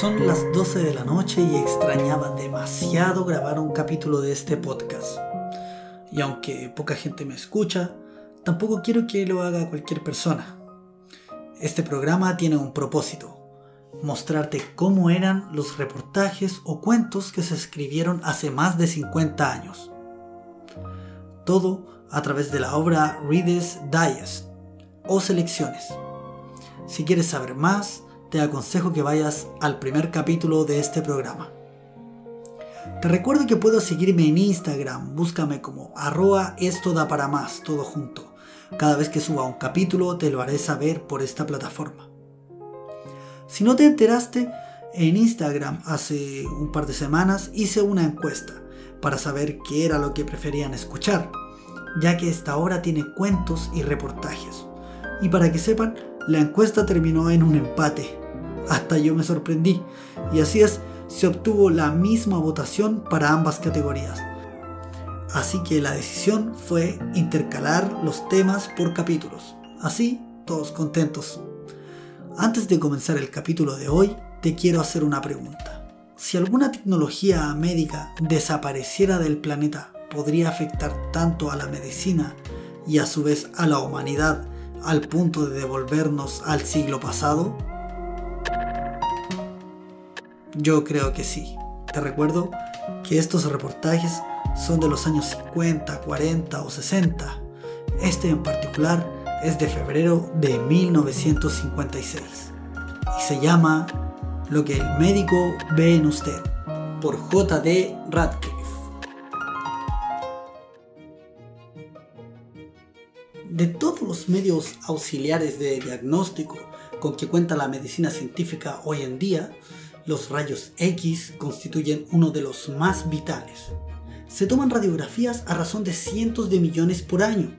Son las 12 de la noche y extrañaba demasiado grabar un capítulo de este podcast. Y aunque poca gente me escucha, tampoco quiero que lo haga cualquier persona. Este programa tiene un propósito, mostrarte cómo eran los reportajes o cuentos que se escribieron hace más de 50 años. Todo a través de la obra Reader's Digest o selecciones. Si quieres saber más, te aconsejo que vayas al primer capítulo de este programa. Te recuerdo que puedes seguirme en Instagram, búscame como arroba esto da para más, todo junto. Cada vez que suba un capítulo te lo haré saber por esta plataforma. Si no te enteraste, en Instagram hace un par de semanas hice una encuesta para saber qué era lo que preferían escuchar, ya que esta hora tiene cuentos y reportajes. Y para que sepan, la encuesta terminó en un empate. Hasta yo me sorprendí. Y así es, se obtuvo la misma votación para ambas categorías. Así que la decisión fue intercalar los temas por capítulos. Así, todos contentos. Antes de comenzar el capítulo de hoy, te quiero hacer una pregunta. Si alguna tecnología médica desapareciera del planeta, ¿podría afectar tanto a la medicina y a su vez a la humanidad al punto de devolvernos al siglo pasado? Yo creo que sí. Te recuerdo que estos reportajes son de los años 50, 40 o 60. Este en particular es de febrero de 1956 y se llama Lo que el médico ve en usted por J.D. Radcliffe. De todos los medios auxiliares de diagnóstico con que cuenta la medicina científica hoy en día, los rayos X constituyen uno de los más vitales. Se toman radiografías a razón de cientos de millones por año.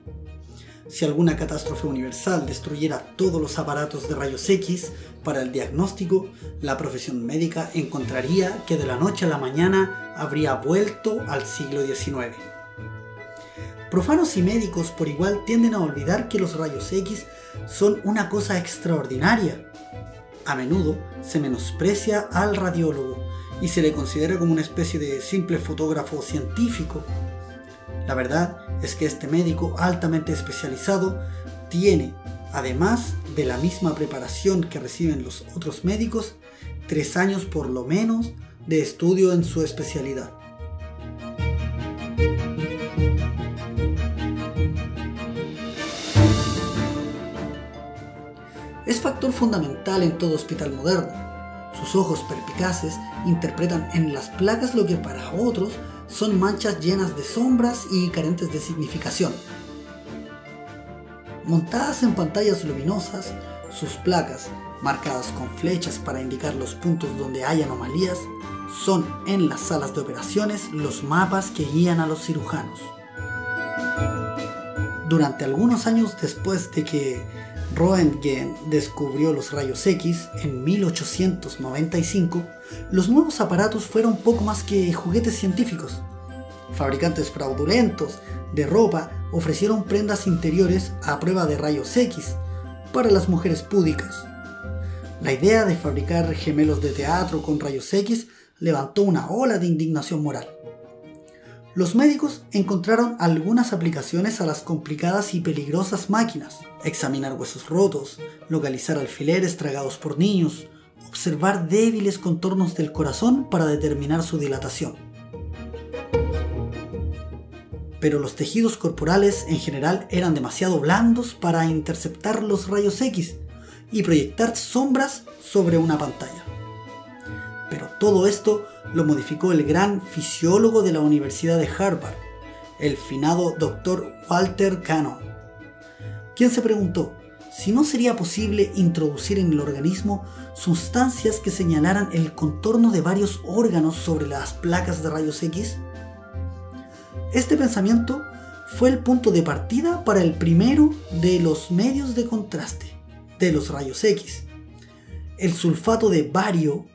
Si alguna catástrofe universal destruyera todos los aparatos de rayos X para el diagnóstico, la profesión médica encontraría que de la noche a la mañana habría vuelto al siglo XIX. Profanos y médicos por igual tienden a olvidar que los rayos X son una cosa extraordinaria. A menudo se menosprecia al radiólogo y se le considera como una especie de simple fotógrafo científico. La verdad es que este médico altamente especializado tiene, además de la misma preparación que reciben los otros médicos, tres años por lo menos de estudio en su especialidad. Es factor fundamental en todo hospital moderno. Sus ojos perpicaces interpretan en las placas lo que para otros son manchas llenas de sombras y carentes de significación. Montadas en pantallas luminosas, sus placas, marcadas con flechas para indicar los puntos donde hay anomalías, son en las salas de operaciones los mapas que guían a los cirujanos. Durante algunos años después de que Roentgen descubrió los rayos X en 1895, los nuevos aparatos fueron poco más que juguetes científicos. Fabricantes fraudulentos de ropa ofrecieron prendas interiores a prueba de rayos X para las mujeres púdicas. La idea de fabricar gemelos de teatro con rayos X levantó una ola de indignación moral los médicos encontraron algunas aplicaciones a las complicadas y peligrosas máquinas. Examinar huesos rotos, localizar alfileres tragados por niños, observar débiles contornos del corazón para determinar su dilatación. Pero los tejidos corporales en general eran demasiado blandos para interceptar los rayos X y proyectar sombras sobre una pantalla. Pero todo esto lo modificó el gran fisiólogo de la Universidad de Harvard, el finado Dr. Walter Cannon, quien se preguntó si no sería posible introducir en el organismo sustancias que señalaran el contorno de varios órganos sobre las placas de rayos X. Este pensamiento fue el punto de partida para el primero de los medios de contraste de los rayos X, el sulfato de bario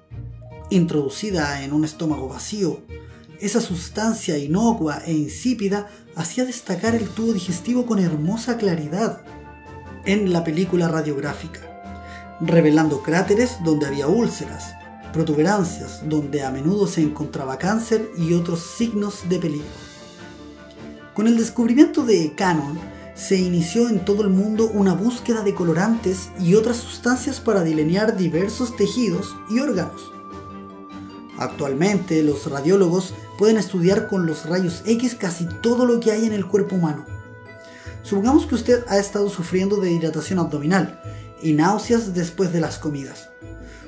introducida en un estómago vacío. Esa sustancia inocua e insípida hacía destacar el tubo digestivo con hermosa claridad en la película radiográfica, revelando cráteres donde había úlceras, protuberancias donde a menudo se encontraba cáncer y otros signos de peligro. Con el descubrimiento de Canon, se inició en todo el mundo una búsqueda de colorantes y otras sustancias para delinear diversos tejidos y órganos. Actualmente los radiólogos pueden estudiar con los rayos X casi todo lo que hay en el cuerpo humano. Supongamos que usted ha estado sufriendo de hidratación abdominal y náuseas después de las comidas.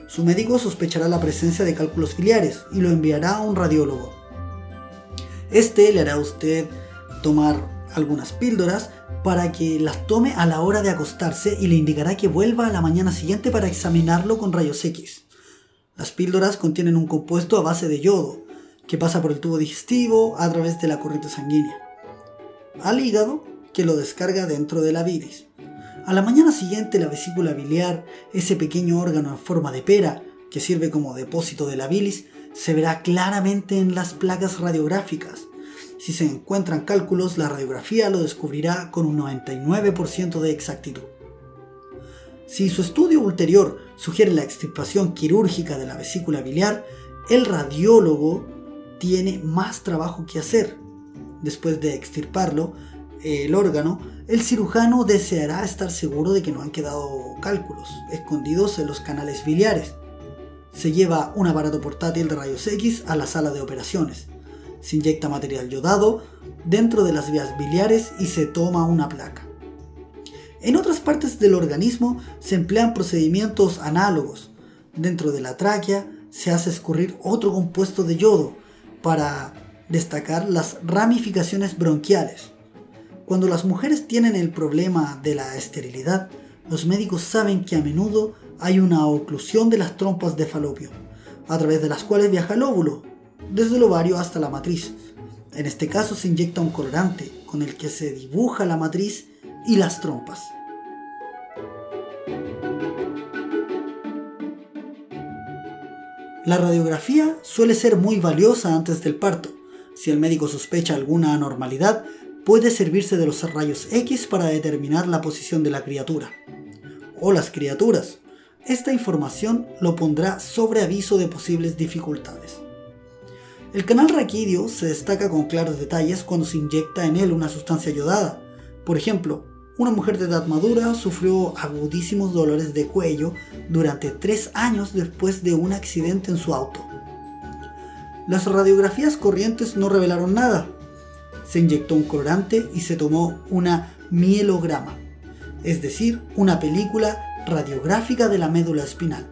Su médico sospechará la presencia de cálculos biliares y lo enviará a un radiólogo. Este le hará a usted tomar algunas píldoras para que las tome a la hora de acostarse y le indicará que vuelva a la mañana siguiente para examinarlo con rayos X. Las píldoras contienen un compuesto a base de yodo, que pasa por el tubo digestivo a través de la corriente sanguínea, al hígado, que lo descarga dentro de la bilis. A la mañana siguiente la vesícula biliar, ese pequeño órgano en forma de pera, que sirve como depósito de la bilis, se verá claramente en las placas radiográficas. Si se encuentran cálculos, la radiografía lo descubrirá con un 99% de exactitud. Si su estudio ulterior sugiere la extirpación quirúrgica de la vesícula biliar, el radiólogo tiene más trabajo que hacer. Después de extirparlo, el órgano, el cirujano deseará estar seguro de que no han quedado cálculos escondidos en los canales biliares. Se lleva un aparato portátil de rayos X a la sala de operaciones. Se inyecta material yodado dentro de las vías biliares y se toma una placa. En otras partes del organismo se emplean procedimientos análogos. Dentro de la tráquea se hace escurrir otro compuesto de yodo para destacar las ramificaciones bronquiales. Cuando las mujeres tienen el problema de la esterilidad, los médicos saben que a menudo hay una oclusión de las trompas de falopio, a través de las cuales viaja el óvulo, desde el ovario hasta la matriz. En este caso se inyecta un colorante con el que se dibuja la matriz y las trompas. La radiografía suele ser muy valiosa antes del parto. Si el médico sospecha alguna anormalidad, puede servirse de los rayos X para determinar la posición de la criatura. O las criaturas. Esta información lo pondrá sobre aviso de posibles dificultades. El canal raquídeo se destaca con claros detalles cuando se inyecta en él una sustancia ayudada. Por ejemplo, una mujer de edad madura sufrió agudísimos dolores de cuello durante tres años después de un accidente en su auto. Las radiografías corrientes no revelaron nada. Se inyectó un colorante y se tomó una mielograma, es decir, una película radiográfica de la médula espinal.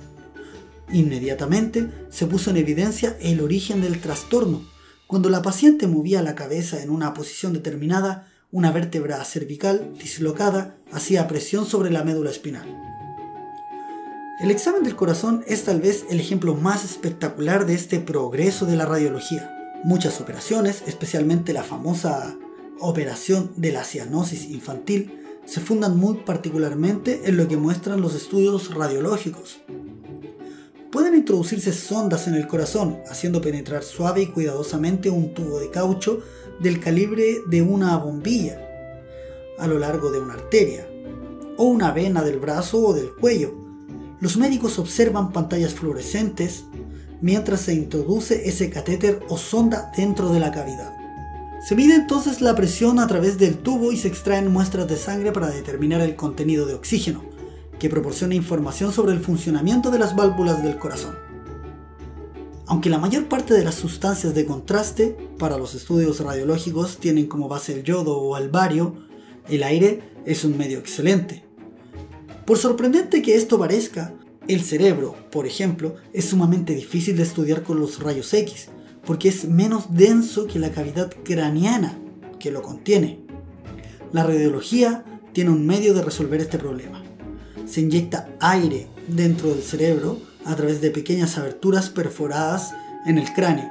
Inmediatamente se puso en evidencia el origen del trastorno. Cuando la paciente movía la cabeza en una posición determinada, una vértebra cervical dislocada hacía presión sobre la médula espinal. El examen del corazón es tal vez el ejemplo más espectacular de este progreso de la radiología. Muchas operaciones, especialmente la famosa operación de la cianosis infantil, se fundan muy particularmente en lo que muestran los estudios radiológicos. Pueden introducirse sondas en el corazón, haciendo penetrar suave y cuidadosamente un tubo de caucho del calibre de una bombilla a lo largo de una arteria o una vena del brazo o del cuello. Los médicos observan pantallas fluorescentes mientras se introduce ese catéter o sonda dentro de la cavidad. Se mide entonces la presión a través del tubo y se extraen muestras de sangre para determinar el contenido de oxígeno, que proporciona información sobre el funcionamiento de las válvulas del corazón. Aunque la mayor parte de las sustancias de contraste para los estudios radiológicos tienen como base el yodo o el bario, el aire es un medio excelente. Por sorprendente que esto parezca, el cerebro, por ejemplo, es sumamente difícil de estudiar con los rayos X, porque es menos denso que la cavidad craneana que lo contiene. La radiología tiene un medio de resolver este problema. Se inyecta aire dentro del cerebro a través de pequeñas aberturas perforadas en el cráneo,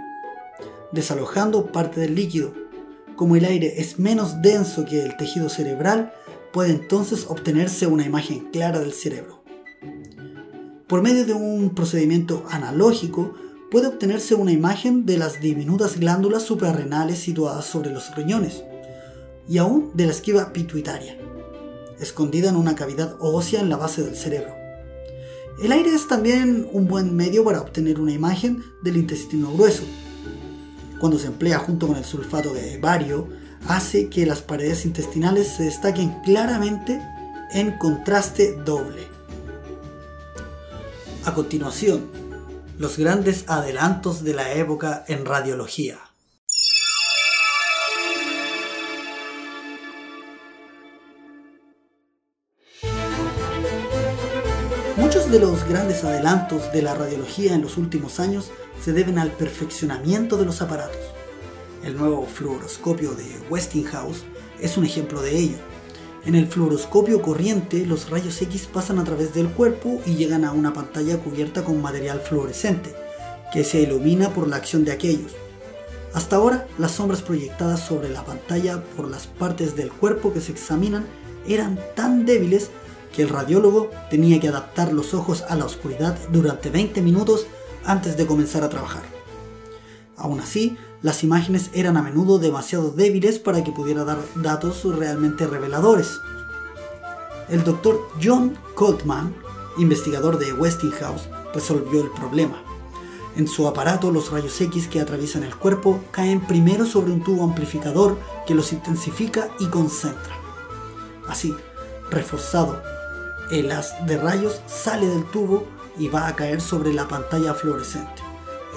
desalojando parte del líquido. Como el aire es menos denso que el tejido cerebral, puede entonces obtenerse una imagen clara del cerebro. Por medio de un procedimiento analógico, puede obtenerse una imagen de las diminutas glándulas suprarrenales situadas sobre los riñones y aún de la esquiva pituitaria, escondida en una cavidad ósea en la base del cerebro. El aire es también un buen medio para obtener una imagen del intestino grueso. Cuando se emplea junto con el sulfato de bario, hace que las paredes intestinales se destaquen claramente en contraste doble. A continuación, los grandes adelantos de la época en radiología. De los grandes adelantos de la radiología en los últimos años se deben al perfeccionamiento de los aparatos. El nuevo fluoroscopio de Westinghouse es un ejemplo de ello. En el fluoroscopio corriente, los rayos X pasan a través del cuerpo y llegan a una pantalla cubierta con material fluorescente, que se ilumina por la acción de aquellos. Hasta ahora, las sombras proyectadas sobre la pantalla por las partes del cuerpo que se examinan eran tan débiles que el radiólogo tenía que adaptar los ojos a la oscuridad durante 20 minutos antes de comenzar a trabajar. Aún así, las imágenes eran a menudo demasiado débiles para que pudiera dar datos realmente reveladores. El doctor John Coltman, investigador de Westinghouse, resolvió el problema. En su aparato, los rayos X que atraviesan el cuerpo caen primero sobre un tubo amplificador que los intensifica y concentra. Así, reforzado el haz de rayos sale del tubo y va a caer sobre la pantalla fluorescente.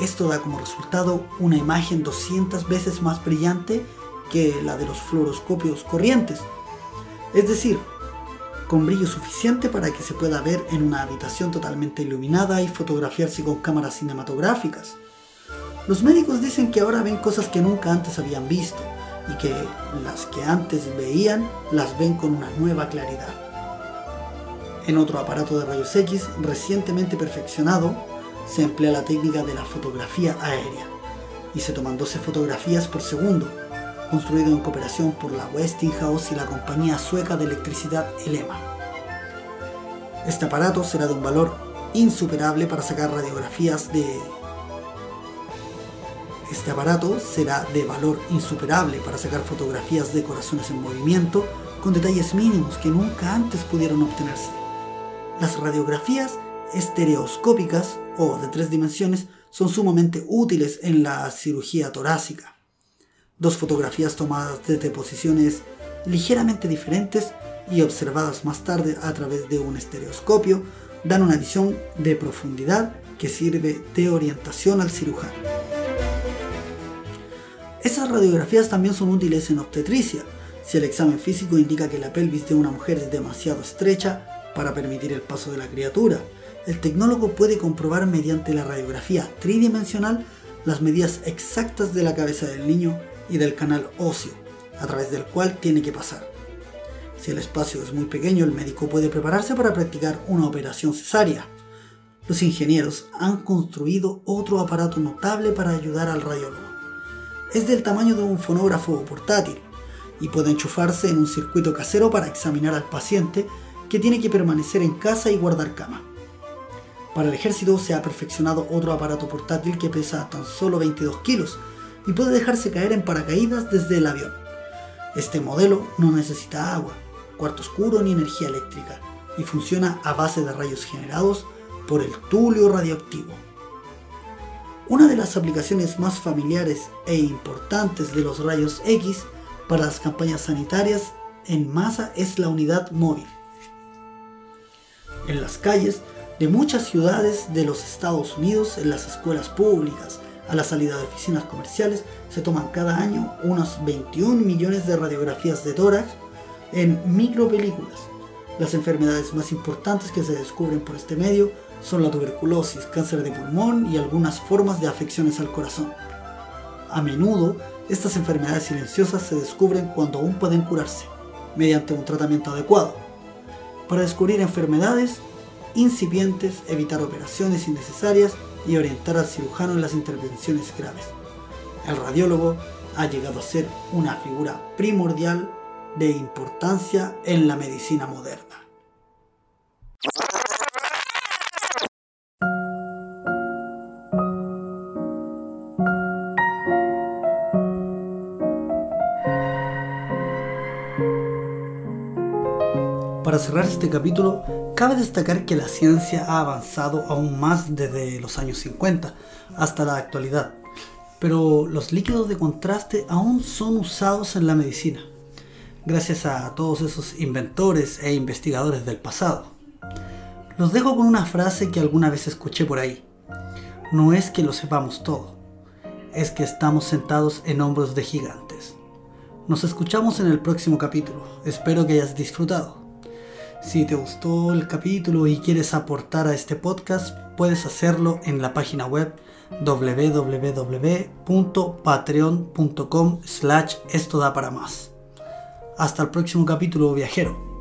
Esto da como resultado una imagen 200 veces más brillante que la de los fluoroscopios corrientes. Es decir, con brillo suficiente para que se pueda ver en una habitación totalmente iluminada y fotografiarse con cámaras cinematográficas. Los médicos dicen que ahora ven cosas que nunca antes habían visto y que las que antes veían las ven con una nueva claridad. En otro aparato de rayos X recientemente perfeccionado, se emplea la técnica de la fotografía aérea y se toman 12 fotografías por segundo, construido en cooperación por la Westinghouse y la compañía sueca de electricidad Elema. Este aparato será de un valor insuperable para sacar radiografías de... Este aparato será de valor insuperable para sacar fotografías de corazones en movimiento con detalles mínimos que nunca antes pudieron obtenerse. Las radiografías estereoscópicas o de tres dimensiones son sumamente útiles en la cirugía torácica. Dos fotografías tomadas desde posiciones ligeramente diferentes y observadas más tarde a través de un estereoscopio dan una visión de profundidad que sirve de orientación al cirujano. Esas radiografías también son útiles en obstetricia. Si el examen físico indica que la pelvis de una mujer es demasiado estrecha, para permitir el paso de la criatura. El tecnólogo puede comprobar mediante la radiografía tridimensional las medidas exactas de la cabeza del niño y del canal óseo, a través del cual tiene que pasar. Si el espacio es muy pequeño, el médico puede prepararse para practicar una operación cesárea. Los ingenieros han construido otro aparato notable para ayudar al radiólogo. Es del tamaño de un fonógrafo portátil y puede enchufarse en un circuito casero para examinar al paciente que tiene que permanecer en casa y guardar cama. Para el ejército se ha perfeccionado otro aparato portátil que pesa tan solo 22 kilos y puede dejarse caer en paracaídas desde el avión. Este modelo no necesita agua, cuarto oscuro ni energía eléctrica y funciona a base de rayos generados por el tulio radioactivo. Una de las aplicaciones más familiares e importantes de los rayos X para las campañas sanitarias en masa es la unidad móvil en las calles de muchas ciudades de los Estados Unidos, en las escuelas públicas, a la salida de oficinas comerciales, se toman cada año unos 21 millones de radiografías de tórax en micropelículas. Las enfermedades más importantes que se descubren por este medio son la tuberculosis, cáncer de pulmón y algunas formas de afecciones al corazón. A menudo, estas enfermedades silenciosas se descubren cuando aún pueden curarse, mediante un tratamiento adecuado para descubrir enfermedades incipientes, evitar operaciones innecesarias y orientar al cirujano en las intervenciones graves. El radiólogo ha llegado a ser una figura primordial de importancia en la medicina moderna. Para cerrar este capítulo, Cabe destacar que la ciencia ha avanzado aún más desde los años 50 hasta la actualidad, pero los líquidos de contraste aún son usados en la medicina, gracias a todos esos inventores e investigadores del pasado. Los dejo con una frase que alguna vez escuché por ahí. No es que lo sepamos todo, es que estamos sentados en hombros de gigantes. Nos escuchamos en el próximo capítulo. Espero que hayas disfrutado. Si te gustó el capítulo y quieres aportar a este podcast, puedes hacerlo en la página web www.patreon.com slash esto da para más. Hasta el próximo capítulo viajero.